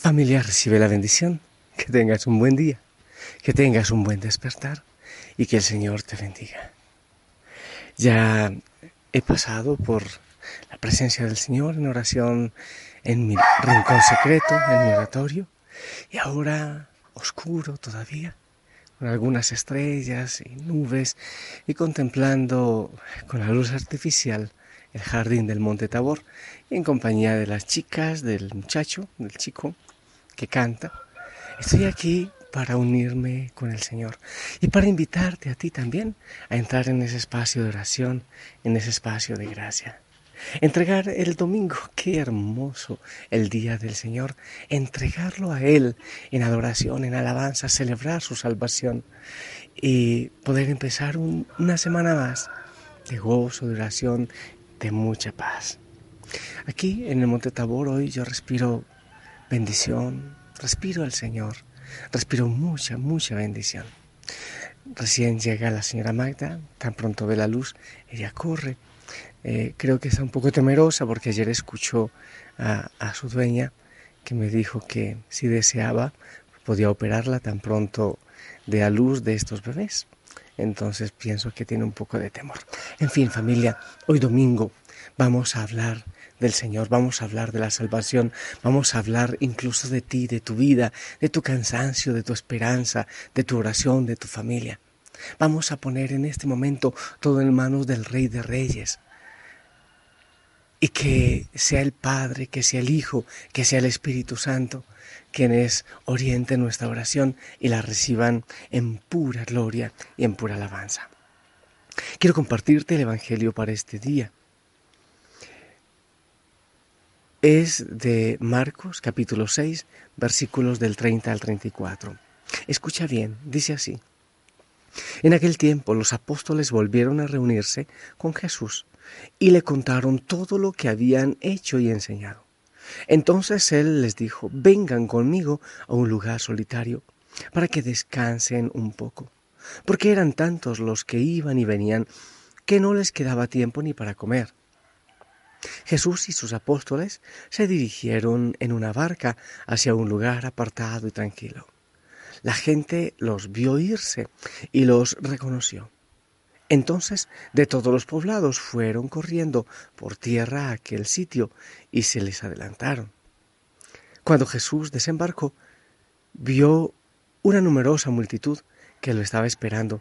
Familia, recibe la bendición. Que tengas un buen día, que tengas un buen despertar y que el Señor te bendiga. Ya he pasado por la presencia del Señor en oración en mi rincón secreto, en mi oratorio, y ahora oscuro todavía, con algunas estrellas y nubes, y contemplando con la luz artificial el jardín del Monte Tabor, en compañía de las chicas, del muchacho, del chico que canta. Estoy aquí para unirme con el Señor y para invitarte a ti también a entrar en ese espacio de oración, en ese espacio de gracia. Entregar el domingo, qué hermoso el día del Señor, entregarlo a Él en adoración, en alabanza, celebrar su salvación y poder empezar una semana más de gozo, de oración, de mucha paz. Aquí en el Monte Tabor hoy yo respiro bendición, respiro al Señor, respiro mucha, mucha bendición. Recién llega la señora Magda, tan pronto ve la luz, ella corre. Eh, creo que está un poco temerosa porque ayer escuchó a, su dueña que me dijo que si deseaba podía operarla tan pronto de a luz de estos bebés. Entonces pienso que tiene un poco de temor. En fin, familia, hoy domingo vamos a hablar del Señor, vamos a hablar de la salvación, vamos a hablar incluso de ti, de tu vida, de tu cansancio, de tu esperanza, de tu oración, de tu familia. Vamos a poner en este momento todo en manos del Rey de Reyes. Y que sea el Padre, que sea el Hijo, que sea el Espíritu Santo quienes orienten nuestra oración y la reciban en pura gloria y en pura alabanza. Quiero compartirte el Evangelio para este día es de Marcos capítulo 6 versículos del 30 al 34. Escucha bien, dice así. En aquel tiempo los apóstoles volvieron a reunirse con Jesús y le contaron todo lo que habían hecho y enseñado. Entonces él les dijo, vengan conmigo a un lugar solitario para que descansen un poco, porque eran tantos los que iban y venían que no les quedaba tiempo ni para comer. Jesús y sus apóstoles se dirigieron en una barca hacia un lugar apartado y tranquilo. La gente los vio irse y los reconoció. Entonces de todos los poblados fueron corriendo por tierra a aquel sitio y se les adelantaron. Cuando Jesús desembarcó, vio una numerosa multitud que lo estaba esperando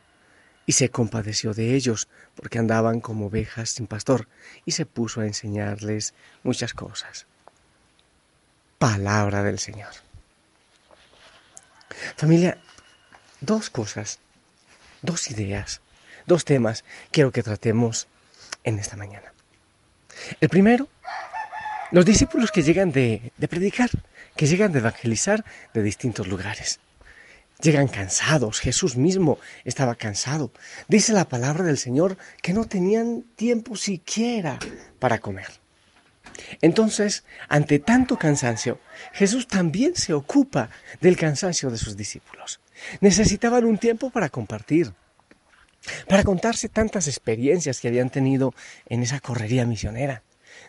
y se compadeció de ellos, porque andaban como ovejas sin pastor, y se puso a enseñarles muchas cosas. Palabra del Señor. Familia, dos cosas, dos ideas, dos temas quiero que tratemos en esta mañana. El primero, los discípulos que llegan de, de predicar, que llegan de evangelizar de distintos lugares. Llegan cansados, Jesús mismo estaba cansado. Dice la palabra del Señor que no tenían tiempo siquiera para comer. Entonces, ante tanto cansancio, Jesús también se ocupa del cansancio de sus discípulos. Necesitaban un tiempo para compartir, para contarse tantas experiencias que habían tenido en esa correría misionera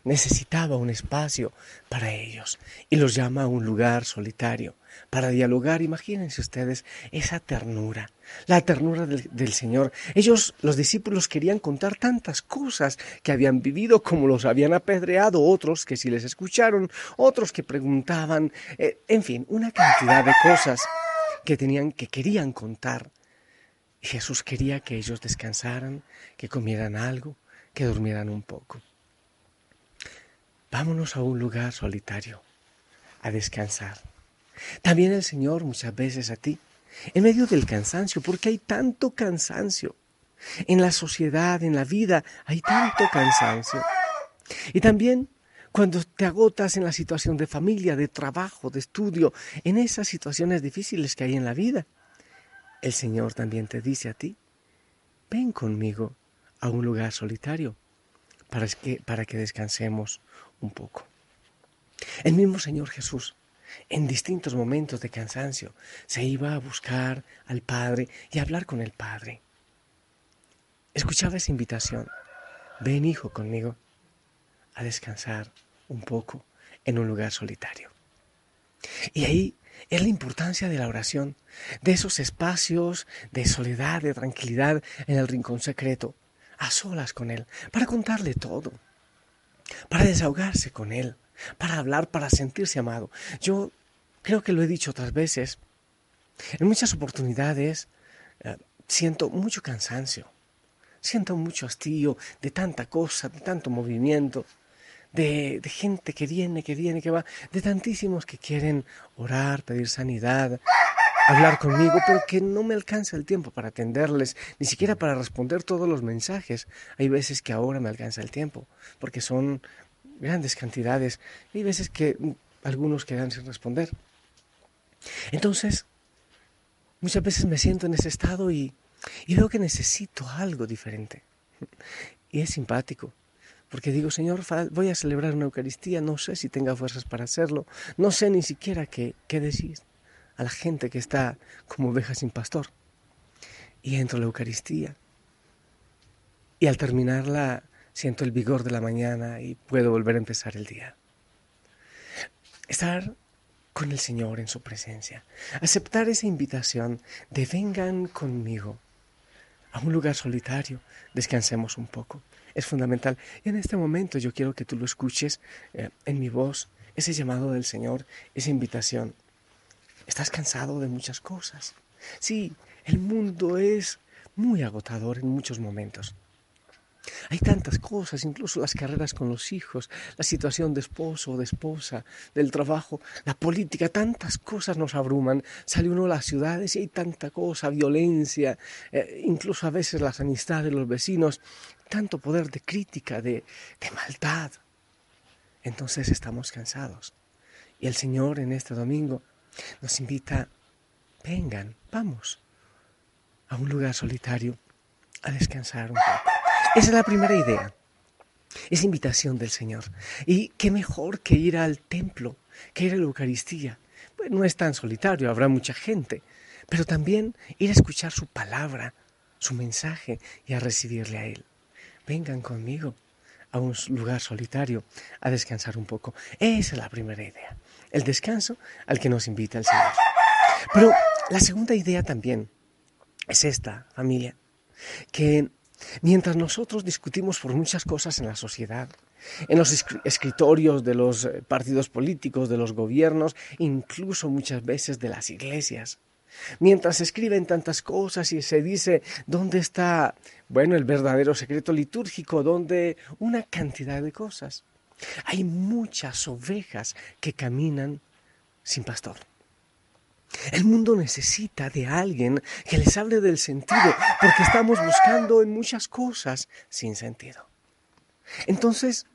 necesitaba un espacio para ellos y los llama a un lugar solitario para dialogar. Imagínense ustedes esa ternura, la ternura del, Señor. Ellos, los discípulos, querían contar tantas cosas que habían vivido, como los habían apedreado, otros que si les escucharon, otros que preguntaban, eh, en fin, una cantidad de cosas que tenían, que querían contar. Jesús quería que ellos descansaran, que comieran algo, que durmieran un poco. Vámonos a un lugar solitario, a descansar. También el Señor muchas veces a ti, en medio del cansancio, porque hay tanto cansancio. En la sociedad, en la vida, hay tanto cansancio. Y también cuando te agotas en la situación de familia, de trabajo, de estudio, en esas situaciones difíciles que hay en la vida, el Señor también te dice a ti, ven conmigo a un lugar solitario para que, para que descansemos un poco. El mismo Señor Jesús, en distintos momentos de cansancio, se iba a buscar al Padre y a hablar con el Padre. Escuchaba esa invitación, ven hijo conmigo a descansar un poco en un lugar solitario. Y ahí es la importancia de la oración, de esos espacios de soledad, de tranquilidad en el rincón secreto, a solas con Él, para contarle todo, para desahogarse con Él, para hablar, para sentirse amado. Yo creo que lo he dicho otras veces, en muchas oportunidades eh, siento mucho cansancio, siento mucho hastío de tanta cosa, de tanto movimiento de, gente que viene, que viene, que va, de tantísimos que quieren orar, pedir sanidad, hablar conmigo, pero que no me alcanza el tiempo para atenderles, ni siquiera para responder todos los mensajes. Hay veces que ahora me alcanza el tiempo, porque son grandes cantidades, y hay veces que algunos quedan sin responder. Entonces, muchas veces me siento en ese estado y, y veo que necesito algo diferente. Y es simpático porque digo, Señor, voy a celebrar una Eucaristía, no sé si tenga fuerzas para hacerlo, no sé ni siquiera qué, qué decir a la gente que está como oveja sin pastor. Y entro a la Eucaristía. Y al terminarla siento el vigor de la mañana y puedo volver a empezar el día. Estar con el Señor en su presencia. Aceptar esa invitación de vengan conmigo a un lugar solitario, descansemos un poco es fundamental. Y en este momento yo quiero que tú lo escuches eh, en mi voz, ese llamado del Señor, esa invitación. Estás cansado de muchas cosas. Sí, el mundo es muy agotador en muchos momentos. Hay tantas cosas, incluso las carreras con los hijos, la situación de esposo o de esposa, del trabajo, la política, tantas cosas nos abruman. Sale uno a las ciudades y hay tanta cosa, violencia, eh, incluso a veces las amistades, los vecinos, tanto poder de crítica, de, de maldad. Entonces estamos cansados. Y el Señor en este domingo nos invita, vengan, vamos a un lugar solitario a descansar un poco. Esa es la primera idea, esa invitación del Señor. Y qué mejor que ir al templo, que ir a la Eucaristía. Pues no es tan solitario, habrá mucha gente, pero también ir a escuchar su palabra, su mensaje y a recibirle a Él vengan conmigo a un lugar solitario a descansar un poco. Esa es la primera idea, el descanso al que nos invita el Señor. Pero la segunda idea también es esta, familia, que mientras nosotros discutimos por muchas cosas en la sociedad, en los escritorios de los eh, partidos políticos, de los gobiernos, incluso muchas veces de las iglesias, Mientras se escriben tantas cosas y se dice dónde está, bueno, el verdadero secreto litúrgico, dónde una cantidad de cosas. Hay muchas ovejas que caminan sin pastor. El mundo necesita de alguien que les hable del sentido, porque estamos buscando en muchas cosas sin sentido. Entonces,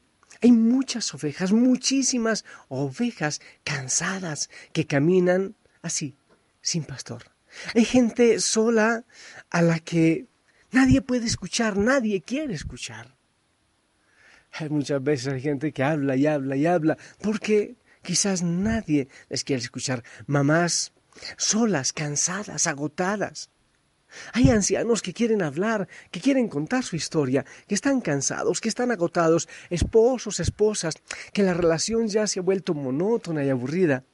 hay muchas ovejas, muchísimas ovejas cansadas que caminan así, sin pastor. Hay gente sola a la que nadie puede escuchar, nadie quiere escuchar. Hay muchas veces hay gente que habla y habla y habla porque quizás nadie les quiere escuchar. Mamás solas, cansadas, agotadas. Hay ancianos que quieren hablar, que quieren contar su historia, que están cansados, que están agotados, esposos, esposas, que la relación ya se ha vuelto monótona y aburrida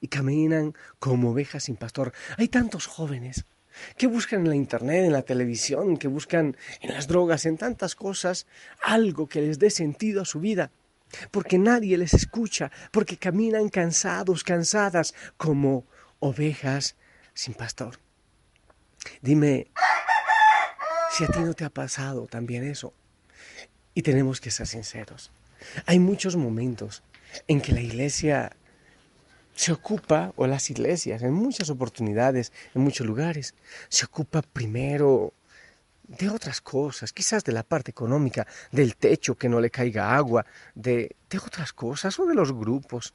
y caminan como ovejas sin pastor. Hay tantos jóvenes que buscan en la internet, en la televisión, que buscan en las drogas, en tantas cosas, algo que les dé sentido a su vida, porque nadie les escucha, porque caminan cansados, cansadas, como ovejas sin pastor. Dime si a ti no te ha pasado también eso. Y tenemos que ser sinceros. Hay muchos momentos en que la iglesia se ocupa, o las iglesias, en muchas oportunidades, en muchos lugares, se ocupa primero de otras cosas, quizás de la parte económica, del techo que no le caiga agua, de, de otras cosas o de los grupos.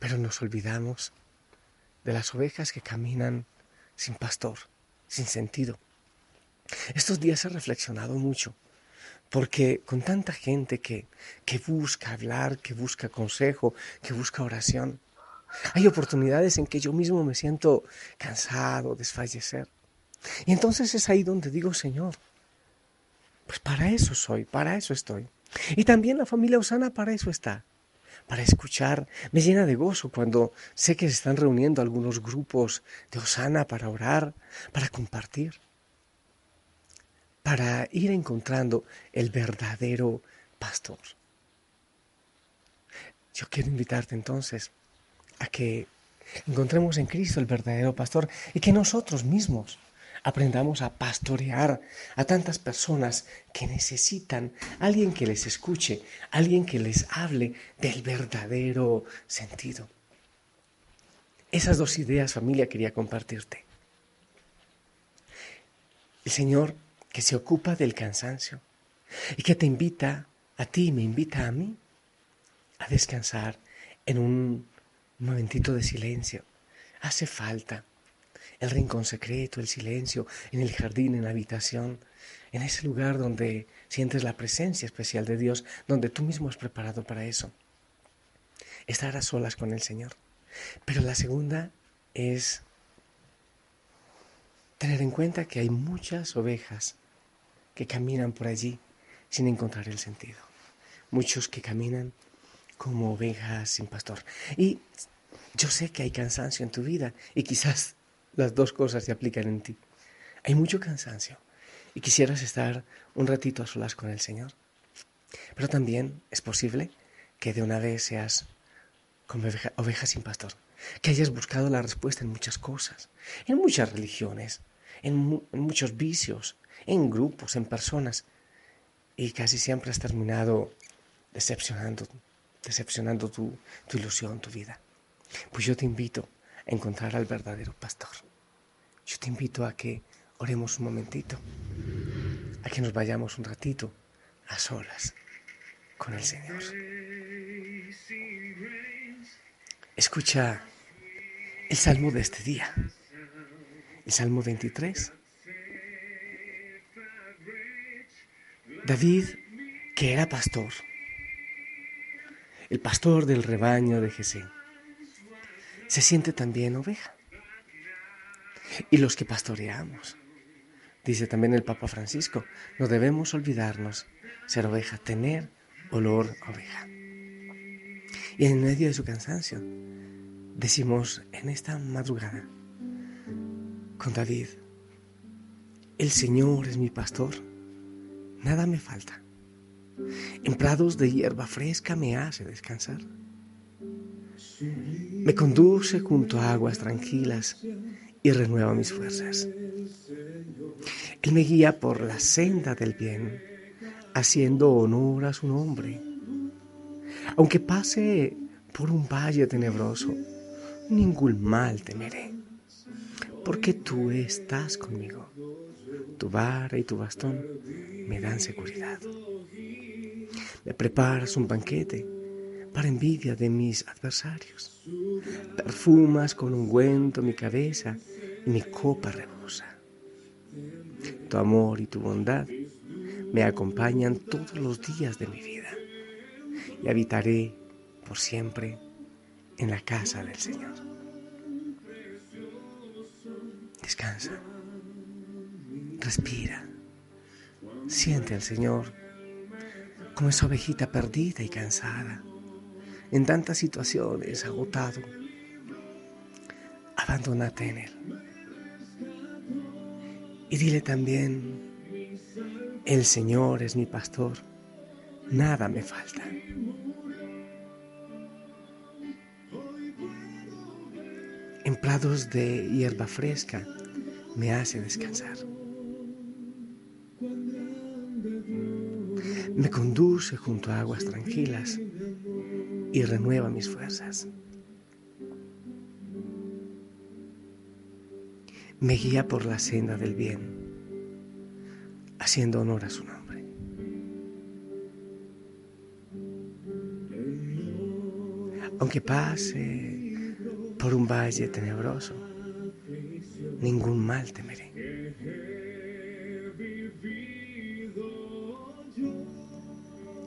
Pero nos olvidamos de las ovejas que caminan sin pastor, sin sentido. Estos días he reflexionado mucho, porque con tanta gente que, que busca hablar, que busca consejo, que busca oración, hay oportunidades en que yo mismo me siento cansado, desfallecer. Y entonces es ahí donde digo, Señor, pues para eso soy, para eso estoy. Y también la familia Osana para eso está, para escuchar. Me llena de gozo cuando sé que se están reuniendo algunos grupos de Osana para orar, para compartir, para ir encontrando el verdadero pastor. Yo quiero invitarte entonces a que encontremos en Cristo el verdadero pastor y que nosotros mismos aprendamos a pastorear a tantas personas que necesitan alguien que les escuche, alguien que les hable del verdadero sentido. Esas dos ideas, familia, quería compartirte. El Señor que se ocupa del cansancio y que te invita a ti, me invita a mí a descansar en un momentito de silencio. Hace falta el rincón secreto, el silencio, en el jardín, en la habitación, en ese lugar donde sientes la presencia especial de Dios, donde tú mismo has preparado para eso. Estar a solas con el Señor. Pero la segunda es tener en cuenta que hay muchas ovejas que caminan por allí sin encontrar el sentido. Muchos que caminan como ovejas sin pastor. Y yo sé que hay cansancio en tu vida y quizás las dos cosas se aplican en ti. Hay mucho cansancio y quisieras estar un ratito a solas con el Señor. Pero también es posible que de una vez seas como oveja, sin pastor, que hayas buscado la respuesta en muchas cosas, en muchas religiones, en, muchos vicios, en grupos, en personas, y casi siempre has terminado decepcionando, decepcionando tu ilusión, tu vida. Pues yo te invito a encontrar al verdadero pastor. Yo te invito a que oremos un momentito, a que nos vayamos un ratito a solas con el Señor. Escucha el salmo de este día, el salmo 23. David, que era pastor, el pastor del rebaño de Jesé se siente también oveja. Y los que pastoreamos. Dice también el Papa Francisco, no debemos olvidarnos ser oveja, tener olor a oveja. Y en medio de su cansancio, decimos en esta madrugada con David, el Señor es mi pastor, nada me falta. En prados de hierba fresca me hace descansar me conduce junto a aguas tranquilas y renueva mis fuerzas. Él me guía por la senda del bien, haciendo honor a su nombre. Aunque pase por un valle tenebroso, ningún mal temeré, porque tú estás conmigo. Tu vara y tu bastón me dan seguridad. Me preparas un banquete para envidia de mis adversarios. Perfumas con ungüento mi cabeza y mi copa rebosa. Tu amor y tu bondad me acompañan todos los días de mi vida y habitaré por siempre en la casa del Señor. Descansa, respira, siente al Señor como esa ovejita perdida y cansada en tantas situaciones, agotado, abandónate en Él. Y dile también, el Señor es mi pastor, nada me falta. En prados de hierba fresca me hace descansar. Me conduce junto a aguas tranquilas y renueva mis fuerzas. Me guía por la senda del bien, haciendo honor a su nombre. Aunque pase por un valle tenebroso, ningún mal temeré.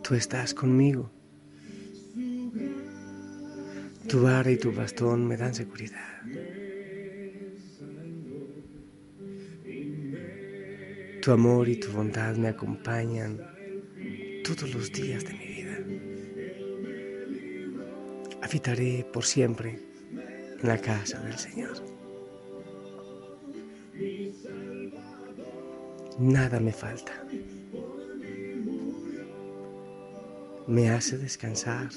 Tú estás conmigo. Tu vara y tu bastón me dan seguridad. Tu amor y tu bondad me acompañan todos los días de mi vida. Habitaré por siempre en la casa del Señor. Nada me falta. Me hace descansar.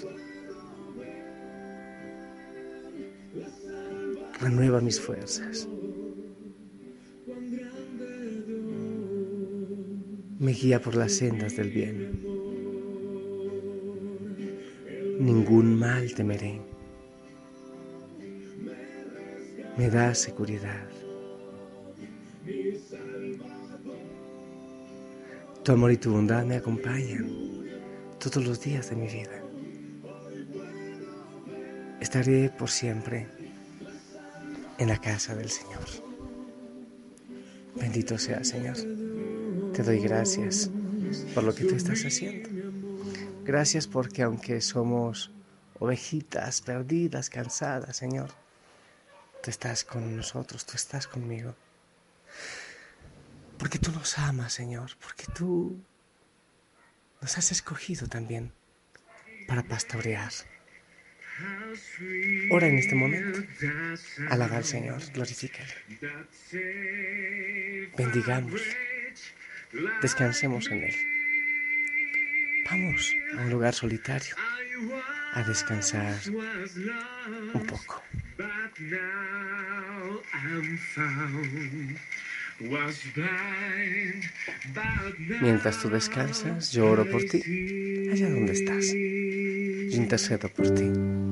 Renueva mis fuerzas. me guía por las sendas del bien. Ningún mal temeré. Me da seguridad. Tu amor y tu bondad me acompañan todos los días de mi vida. Estaré por siempre en la casa del Señor. Bendito sea Señor. Te doy gracias por lo que tú estás haciendo. Gracias porque aunque somos ovejitas perdidas, cansadas, Señor, tú estás con nosotros, tú estás conmigo. Porque tú nos amas, Señor, porque tú nos has escogido también para pastorear. Ora en este momento. Alaba al Señor, glorifícale. Bendigamos. Descansemos en Él. Vamos a un lugar solitario a descansar un poco. Mientras tú descansas, yo oro por ti, allá donde estás. intercedo por ti.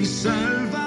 mi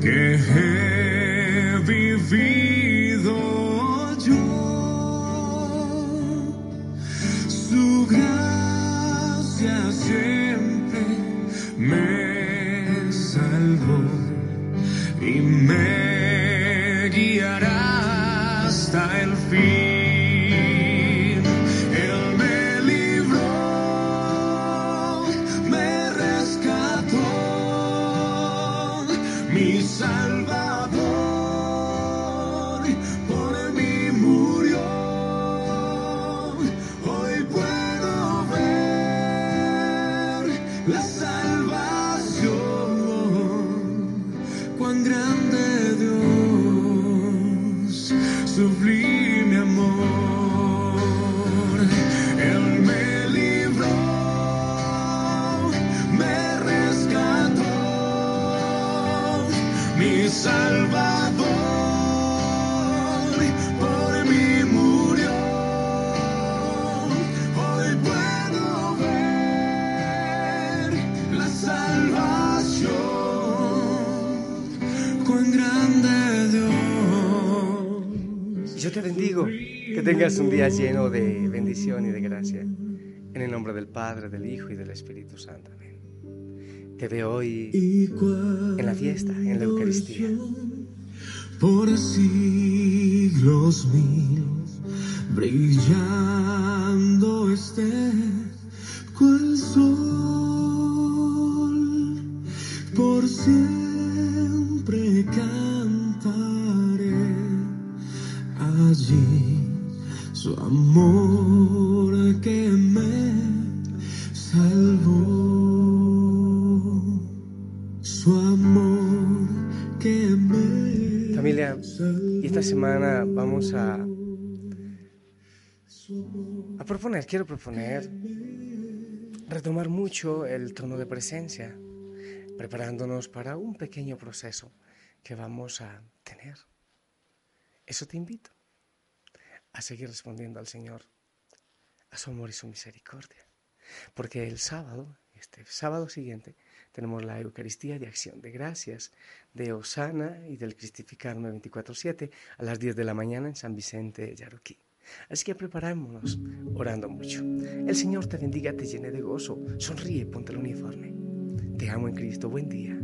que he vivido yo. Su gracia siempre me salvó y me la salvación. Cuán grande tengas un día lleno de bendición y de gracia. En el nombre del Padre, del Hijo y del Espíritu Santo. Amén. Te veo hoy en la fiesta, en la Eucaristía. Por siglos mil, brillando este cual sol, por siempre cantaré allí su amor que me salvó, su amor que me Familia, y esta semana vamos a, a proponer, quiero proponer retomar mucho el tono de presencia, preparándonos para un pequeño proceso que vamos a tener. Eso te invito a seguir respondiendo al Señor, a su amor y su misericordia. Porque el sábado, este sábado siguiente, tenemos la Eucaristía de Acción de Gracias de Osana y del Cristificarme 24-7 a las 10 de la mañana en San Vicente Yaroquí. Así que preparémonos orando mucho. El Señor te bendiga, te llene de gozo. Sonríe, ponte el uniforme. Te amo en Cristo. Buen día.